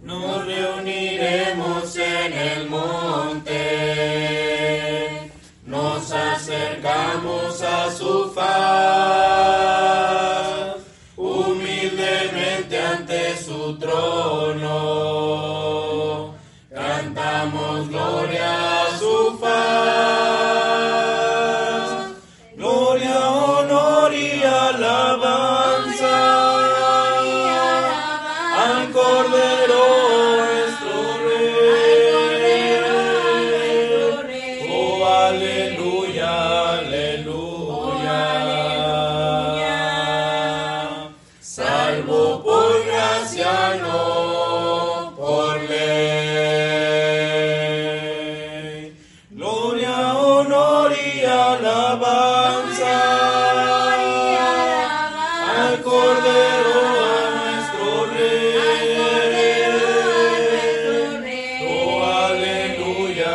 Nos reuniremos en el monte, nos acercamos a su faz, humildemente ante su trono, cantamos gloria a su faz, gloria, honor y alabanza. Al Cordero Salvo por gracia, no por ley. Gloria, honor y alabanza al Cordero, a nuestro Rey. Oh, aleluya,